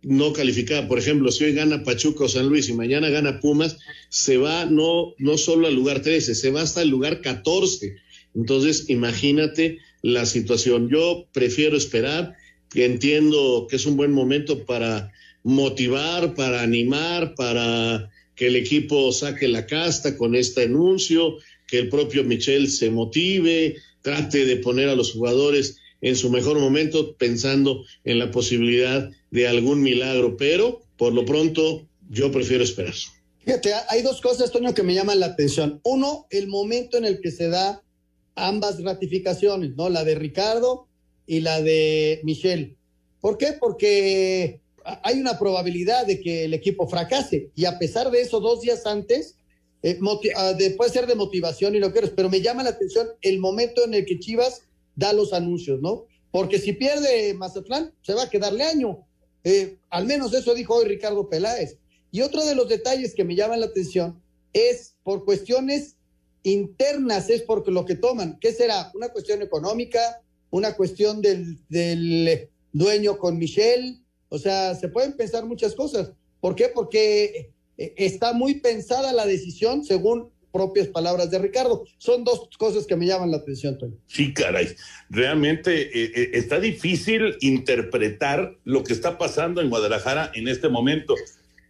no calificar. Por ejemplo, si hoy gana Pachuca o San Luis y mañana gana Pumas, se va no, no solo al lugar 13, se va hasta el lugar 14 entonces, imagínate la situación. Yo prefiero esperar, entiendo que es un buen momento para motivar, para animar, para que el equipo saque la casta con este anuncio, que el propio Michel se motive, trate de poner a los jugadores en su mejor momento pensando en la posibilidad de algún milagro, pero por lo pronto yo prefiero esperar. Fíjate, hay dos cosas, Toño, que me llaman la atención. Uno, el momento en el que se da ambas ratificaciones, ¿no? La de Ricardo y la de Michelle. ¿Por qué? Porque hay una probabilidad de que el equipo fracase y a pesar de eso, dos días antes, eh, ah, puede ser de motivación y lo que eres, pero me llama la atención el momento en el que Chivas da los anuncios, ¿no? Porque si pierde Mazatlán, se va a quedarle año. Eh, al menos eso dijo hoy Ricardo Peláez. Y otro de los detalles que me llaman la atención es por cuestiones internas, es porque lo que toman. ¿Qué será? ¿Una cuestión económica? ¿Una cuestión del, del dueño con Michelle? O sea, se pueden pensar muchas cosas. ¿Por qué? Porque eh, está muy pensada la decisión según propias palabras de Ricardo. Son dos cosas que me llaman la atención, Tony. Sí, caray. Realmente eh, eh, está difícil interpretar lo que está pasando en Guadalajara en este momento.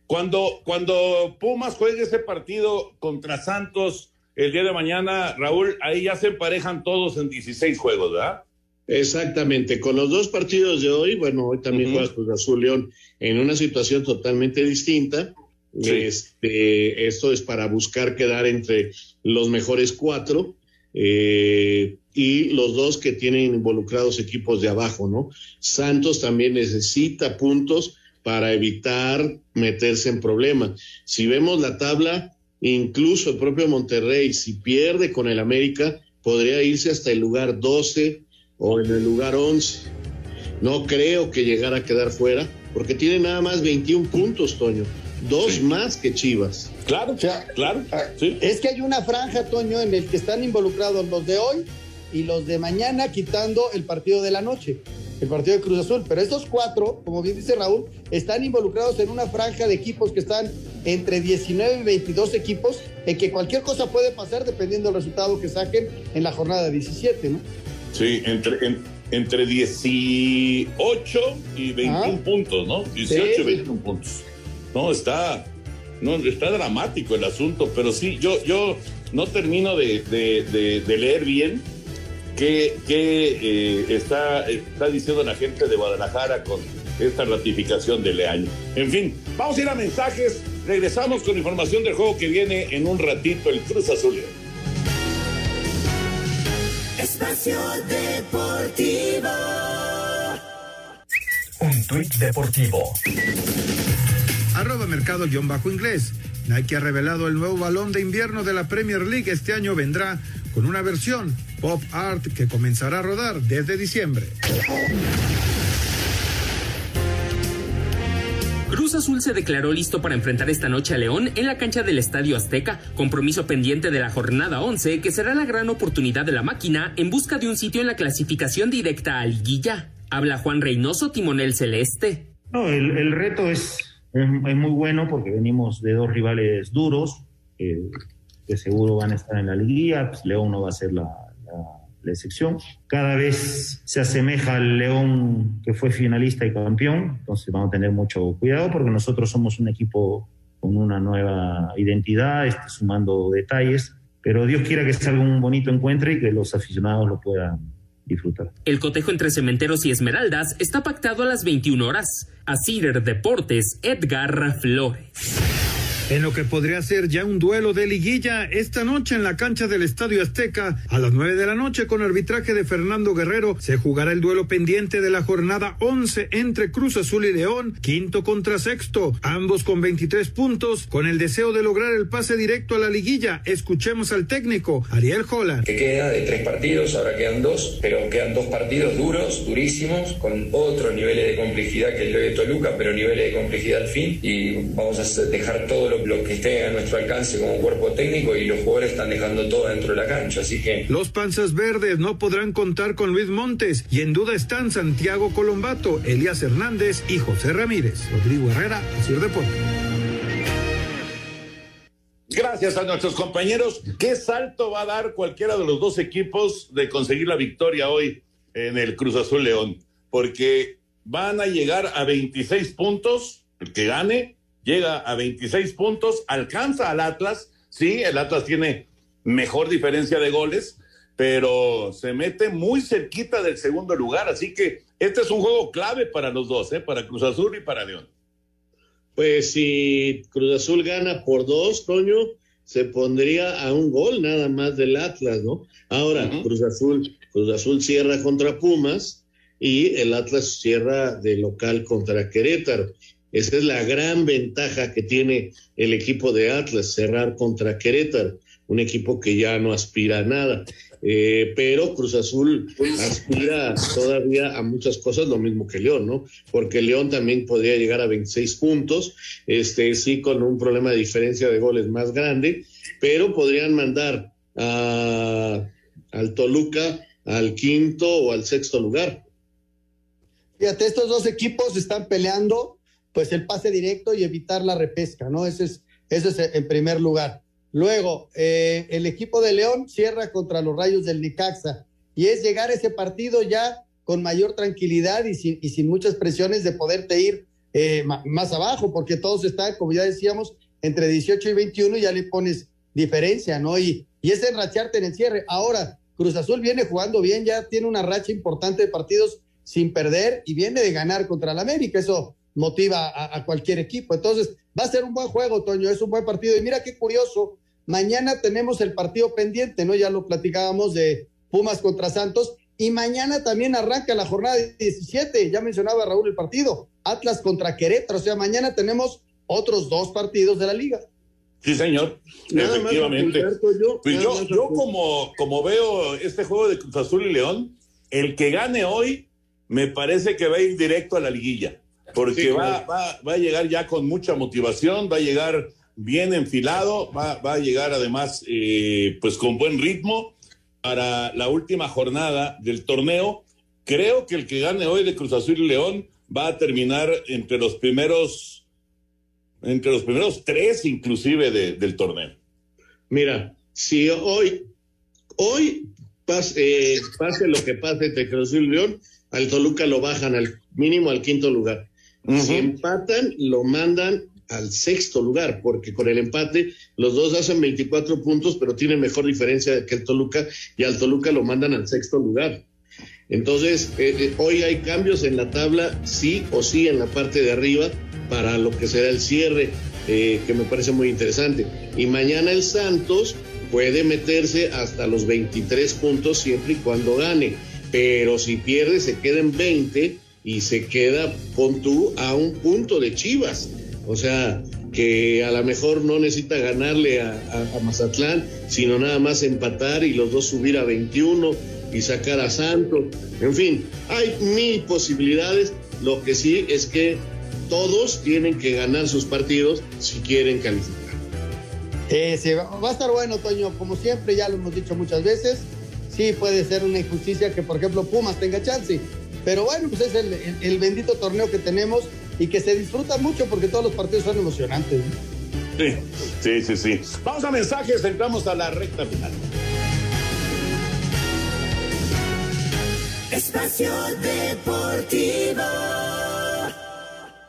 Cuando, cuando Pumas juegue ese partido contra Santos el día de mañana, Raúl, ahí ya se emparejan todos en 16 juegos, ¿verdad? Exactamente, con los dos partidos de hoy, bueno, hoy también juega Cruz Azul León en una situación totalmente distinta. Este, esto es para buscar quedar entre los mejores cuatro eh, y los dos que tienen involucrados equipos de abajo, ¿no? Santos también necesita puntos para evitar meterse en problemas. Si vemos la tabla, incluso el propio Monterrey, si pierde con el América, podría irse hasta el lugar 12 o en el lugar 11. No creo que llegara a quedar fuera, porque tiene nada más 21 puntos, Toño. Dos más que Chivas. Claro, claro. Ah, es que hay una franja, Toño, en el que están involucrados los de hoy y los de mañana, quitando el partido de la noche, el partido de Cruz Azul. Pero estos cuatro, como bien dice Raúl, están involucrados en una franja de equipos que están entre 19 y 22 equipos, en que cualquier cosa puede pasar dependiendo del resultado que saquen en la jornada 17, ¿no? Sí, entre, entre 18 y 21 ah. puntos, ¿no? 18 y 21 puntos. No, está, no, está dramático el asunto, pero sí, yo, yo no termino de, leer bien qué, eh, está, está diciendo la gente de Guadalajara con esta ratificación de Leaño. En fin, vamos a ir a mensajes. Regresamos con información del juego que viene en un ratito, el Cruz Azul. Espacio Deportivo. Un tuit deportivo. Arroba mercado-inglés. Nike ha revelado el nuevo balón de invierno de la Premier League. Este año vendrá con una versión pop art que comenzará a rodar desde diciembre. Cruz Azul se declaró listo para enfrentar esta noche a León en la cancha del Estadio Azteca, compromiso pendiente de la jornada 11 que será la gran oportunidad de la máquina en busca de un sitio en la clasificación directa a Liguilla. Habla Juan Reynoso, timonel celeste. No, el, reto es, es, muy bueno porque venimos de dos rivales duros que seguro van a estar en la liguilla. Pues León no va a ser la, la excepción. Cada vez se asemeja al León que fue finalista y campeón, entonces vamos a tener mucho cuidado porque nosotros somos un equipo con una nueva identidad, este, sumando detalles, pero Dios quiera que salga un bonito encuentro y que los aficionados lo puedan disfrutar. El cotejo entre Cementeros y Esmeraldas está pactado a las 21 horas. A Cider Deportes, Edgar Flores en lo que podría ser ya un duelo de liguilla esta noche en la cancha del Estadio Azteca. A las 9 de la noche, con arbitraje de Fernando Guerrero, se jugará el duelo pendiente de la jornada 11 entre Cruz Azul y León, quinto contra sexto, ambos con 23 puntos, con el deseo de lograr el pase directo a la liguilla. Escuchemos al técnico, Ariel Holland. Que queda de tres partidos, ahora quedan dos, pero quedan dos partidos duros, durísimos, con otros niveles de complejidad que el de Toluca, pero niveles de complejidad al fin, y vamos a dejar todo lo lo, que esté a nuestro alcance como cuerpo técnico y los jugadores están dejando todo dentro de la cancha, así que... Los Panzas Verdes no podrán contar con Luis Montes y en duda están Santiago Colombato, Elías Hernández y José Ramírez. Rodrigo Herrera, Sir Deportes. Gracias a nuestros compañeros. ¿Qué salto va a dar cualquiera de los dos equipos de conseguir la victoria hoy en el Cruz Azul León? Porque van a llegar a 26 puntos, el que gane, llega a 26 puntos, alcanza al Atlas, sí, el Atlas tiene mejor diferencia de goles, pero se mete muy cerquita del segundo lugar, así que este es un juego clave para los dos, ¿eh? para Cruz Azul y para León. Pues si Cruz Azul gana por dos, Toño, se pondría a un gol nada más del Atlas, ¿no? Ahora, Cruz Azul, Cruz Azul cierra contra Pumas y el Atlas cierra de local contra Querétaro. Esa es la gran ventaja que tiene el equipo de Atlas, cerrar contra Querétaro, un equipo que ya no aspira a nada. Eh, pero Cruz Azul aspira todavía a muchas cosas, lo mismo que León, ¿no? Porque León también podría llegar a 26 puntos, este sí con un problema de diferencia de goles más grande, pero podrían mandar a, al Toluca al quinto o al sexto lugar. Fíjate, estos dos equipos están peleando pues el pase directo y evitar la repesca, ¿no? Ese es, ese es en primer lugar. Luego, eh, el equipo de León cierra contra los Rayos del Necaxa y es llegar a ese partido ya con mayor tranquilidad y sin, y sin muchas presiones de poderte ir eh, más abajo, porque todos están, como ya decíamos, entre 18 y 21 y ya le pones diferencia, ¿no? Y, y es enracharte en el cierre. Ahora, Cruz Azul viene jugando bien, ya tiene una racha importante de partidos sin perder y viene de ganar contra el América. Eso motiva a, a, cualquier equipo. Entonces, va a ser un buen juego, Toño, es un buen partido. Y mira qué curioso, mañana tenemos el partido pendiente, ¿no? Ya lo platicábamos de Pumas contra Santos. Y mañana también arranca la jornada 17, ya mencionaba Raúl el partido, Atlas contra Querétaro, o sea, mañana tenemos otros dos partidos de la liga. Sí, señor, Nada efectivamente. Yo, pues yo, yo como, como veo este juego de Cruz Azul y León, el que gane hoy me parece que va a ir directo a la liguilla, porque Sí, va, va, va a llegar ya con mucha motivación, va a llegar bien enfilado, va, va a llegar además eh, pues con buen ritmo para la última jornada del torneo. Creo que el que gane hoy de Cruz Azul y León va a terminar entre los primeros, entre los primeros tres inclusive de- del torneo. Mira, si hoy, hoy pase, eh, pase lo que pase entre Cruz Azul y León, al Toluca lo bajan al mínimo al quinto lugar. Si empatan, lo mandan al sexto lugar, porque con el empate los dos hacen 24 puntos, pero tienen mejor diferencia que el Toluca, y al Toluca lo mandan al sexto lugar. Entonces, eh, eh, hoy hay cambios en la tabla, sí o sí, en la parte de arriba, para lo que será el cierre, eh, que me parece muy interesante. Y mañana el Santos puede meterse hasta los 23 puntos siempre y cuando gane, pero si pierde se queda en 20 y se queda, pon tú, a un punto de Chivas. O sea, que a lo mejor no necesita ganarle a, Mazatlán, sino nada más empatar y los dos subir a 21 y sacar a Santos. En fin, hay mil posibilidades. Lo que sí es que todos tienen que ganar sus partidos si quieren calificar. Eh, sí, va a estar bueno, Toño, como siempre, ya lo hemos dicho muchas veces. Sí, puede ser una injusticia que, por ejemplo, Pumas tenga chance. Pero bueno, pues es el, el- el bendito torneo que tenemos y que se disfruta mucho porque todos los partidos son emocionantes. Sí, sí, sí, sí. Vamos a mensajes, entramos a la recta final. Espacio Deportivo.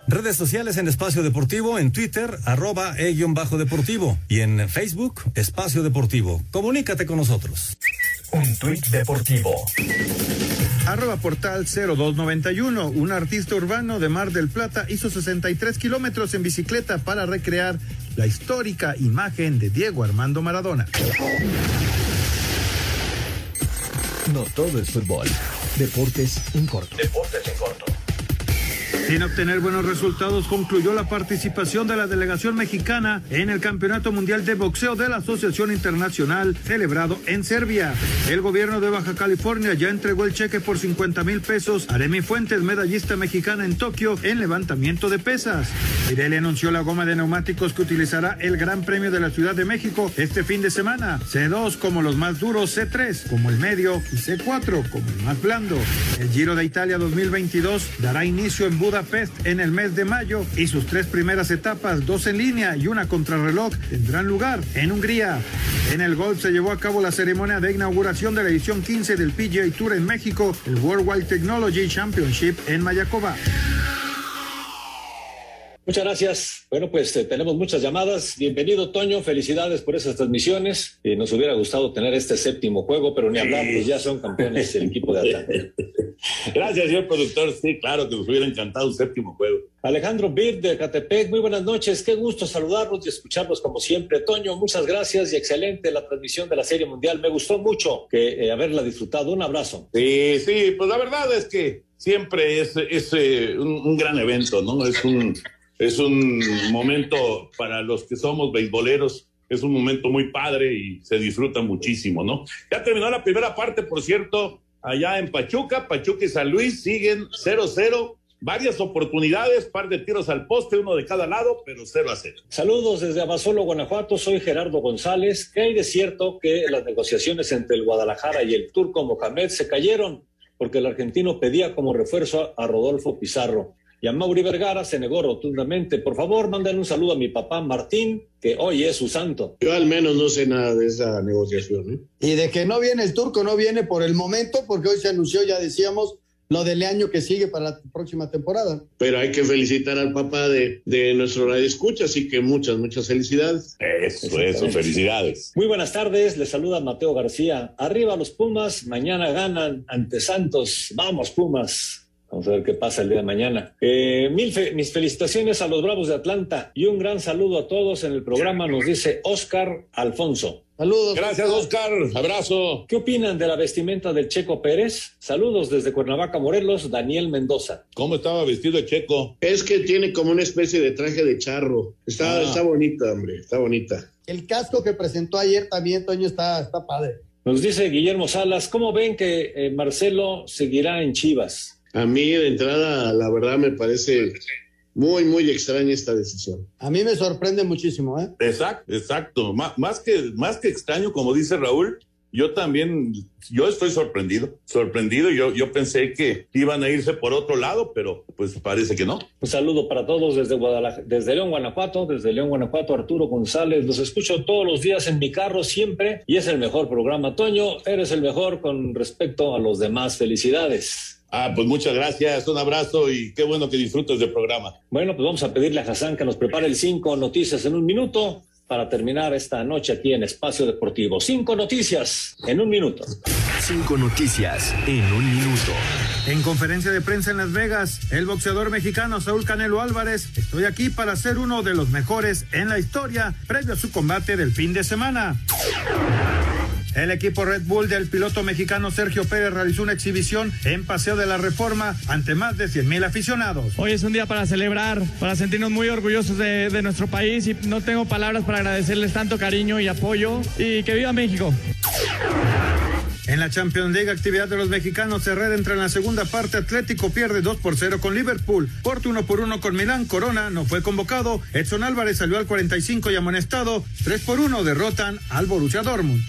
Redes sociales en Espacio Deportivo, en Twitter, arroba e-bajo deportivo y en Facebook, Espacio Deportivo. Comunícate con nosotros. Un tuit deportivo. Arroba portal 0291. Un artista urbano de Mar del Plata hizo 63 kilómetros en bicicleta para recrear la histórica imagen de Diego Armando Maradona. No todo es fútbol. Deportes en corto. Deportes en corto. Sin obtener buenos resultados, concluyó la participación de la delegación mexicana en el Campeonato Mundial de Boxeo de la Asociación Internacional celebrado en Serbia. El gobierno de Baja California ya entregó el cheque por 50 mil pesos a Remy Fuentes, medallista mexicana en Tokio en levantamiento de pesas. Pirelli anunció la goma de neumáticos que utilizará el Gran Premio de la Ciudad de México este fin de semana. C2 como los más duros, C3 como el medio y C4 como el más blando. El Giro de Italia 2022 dará inicio en Budapest en el mes de mayo y sus tres primeras etapas, dos en línea y una contrarreloj, tendrán lugar en Hungría. En el golf se llevó a cabo la ceremonia de inauguración de la edición 15 del PGA Tour en México, el Worldwide Technology Championship en Mayacoba. Muchas gracias. Bueno, pues eh, tenemos muchas llamadas. Bienvenido, Toño. Felicidades por esas transmisiones. Eh, nos hubiera gustado tener este séptimo juego, pero ni hablar, pues ya son campeones el equipo de Atlanta. *laughs* Gracias, señor productor. Sí, claro que nos hubiera encantado un séptimo juego. Alejandro Bir de Catepec, muy buenas noches. Qué gusto saludarlos y escucharlos como siempre. Toño, muchas gracias y excelente la transmisión de la Serie Mundial. Me gustó mucho que eh, haberla disfrutado. Un abrazo. Sí, sí, pues la verdad es que siempre es, es eh, un, un gran evento, ¿no? Es un, es un momento para los que somos beisboleros, es un momento muy padre y se disfruta muchísimo, ¿no? Ya terminó la primera parte, por cierto, allá en Pachuca, Pachuca y San Luis siguen 0-0 varias oportunidades, par de tiros al poste, uno de cada lado, pero 0 a 0. Saludos desde Abasolo, Guanajuato. Soy Gerardo González. ¿Qué hay de cierto que las negociaciones entre el Guadalajara y el turco Mohamed se cayeron porque el argentino pedía como refuerzo a Rodolfo Pizarro? Y a Mauri Vergara se negó rotundamente. Por favor, manden un saludo a mi papá Martín, que hoy es su santo. Yo al menos no sé nada de esa negociación. ¿eh? Y de que no viene el turco, no viene por el momento, porque hoy se anunció, ya decíamos, lo del año que sigue para la próxima temporada. Pero hay que felicitar al papá de, de nuestro radio escucha, así que muchas, muchas felicidades. Eso, eso, felicidades. Muy buenas tardes, les saluda Mateo García. Arriba los Pumas, mañana ganan ante Santos. Vamos, Pumas. Vamos a ver qué pasa el día de mañana. Eh, mil fe mis felicitaciones a los Bravos de Atlanta y un gran saludo a todos en el programa, nos dice Oscar Alfonso. Saludos. Gracias, Oscar. Abrazo. ¿Qué opinan de la vestimenta del Checo Pérez? Saludos desde Cuernavaca, Morelos, Daniel Mendoza. ¿Cómo estaba vestido el Checo? Es que tiene como una especie de traje de charro. Está, Ah. está bonita, hombre, está bonita. El casco que presentó ayer también, Toño, está, está padre. Nos dice Guillermo Salas, ¿cómo ven que eh, Marcelo seguirá en Chivas? A mí, de entrada, la verdad me parece muy, muy extraña esta decisión. A mí me sorprende muchísimo, ¿eh? Exacto, exacto. Má- más, que, más que extraño, como dice Raúl, yo también, yo estoy sorprendido, sorprendido. Yo, yo pensé que iban a irse por otro lado, pero pues parece que no. Un saludo para todos desde Guadalajara, desde León, Guanajuato, desde León, Guanajuato, Arturo González. Los escucho todos los días en mi carro siempre y es el mejor programa. Toño, eres el mejor con respecto a los demás. Felicidades. Ah, pues muchas gracias, un abrazo y qué bueno que disfrutes del programa. Bueno, pues vamos a pedirle a Hassan que nos prepare el cinco noticias en un minuto para terminar esta noche aquí en Espacio Deportivo. Cinco noticias en un minuto. Cinco noticias en un minuto. En conferencia de prensa en Las Vegas, el boxeador mexicano Saúl Canelo Álvarez, estoy aquí para ser uno de los mejores en la historia previo a su combate del fin de semana. El equipo Red Bull del piloto mexicano Sergio Pérez realizó una exhibición en Paseo de la Reforma ante más de 100 mil aficionados. Hoy es un día para celebrar, para sentirnos muy orgullosos de, de nuestro país y no tengo palabras para agradecerles tanto cariño y apoyo y que viva México. En la Champions League, actividad de los mexicanos se entra en la segunda parte. Atlético pierde 2 por 0 con Liverpool. Porto 1 por 1 con Milán. Corona no fue convocado. Edson Álvarez salió al 45 y amonestado. 3 por 1 derrotan al Borussia Dortmund.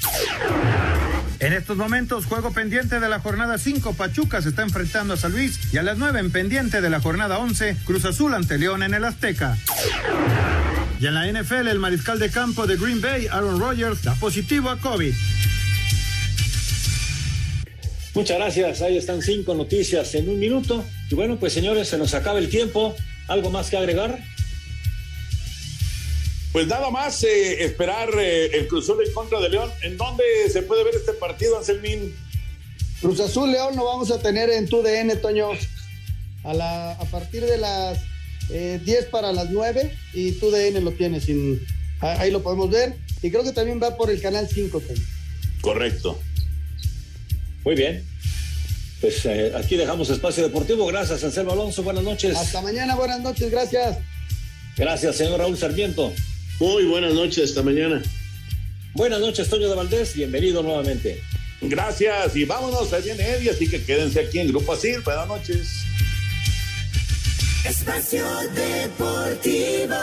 En estos momentos, juego pendiente de la jornada 5, Pachuca se está enfrentando a San Luis y a las 9 en pendiente de la jornada 11, Cruz Azul ante León en el Azteca. Y en la NFL, el mariscal de campo de Green Bay, Aaron Rodgers, da positivo a COVID. Muchas gracias. Ahí están cinco noticias en un minuto. Y bueno, pues señores, se nos acaba el tiempo. ¿Algo más que agregar? Pues nada más eh, esperar eh, el Cruz Azul en contra de León. ¿En dónde se puede ver este partido, Anselmín? Cruz Azul León lo vamos a tener en tu DN, Toño, a, la, a partir de las eh, 10 para las 9 y tu DN lo tienes, sin, ahí lo podemos ver. Y creo que también va por el canal 5, Toño. Correcto. Muy bien. Pues eh, aquí dejamos espacio deportivo. Gracias, Anselmo Alonso. Buenas noches. Hasta mañana, buenas noches, gracias. Gracias, señor Raúl Sarmiento. Muy buenas noches, hasta mañana. Buenas noches, Toño de Valdés. Bienvenido nuevamente. Gracias y vámonos, ahí viene Eddie, así que quédense aquí en Grupo Asir. Buenas noches. Espacio Deportivo.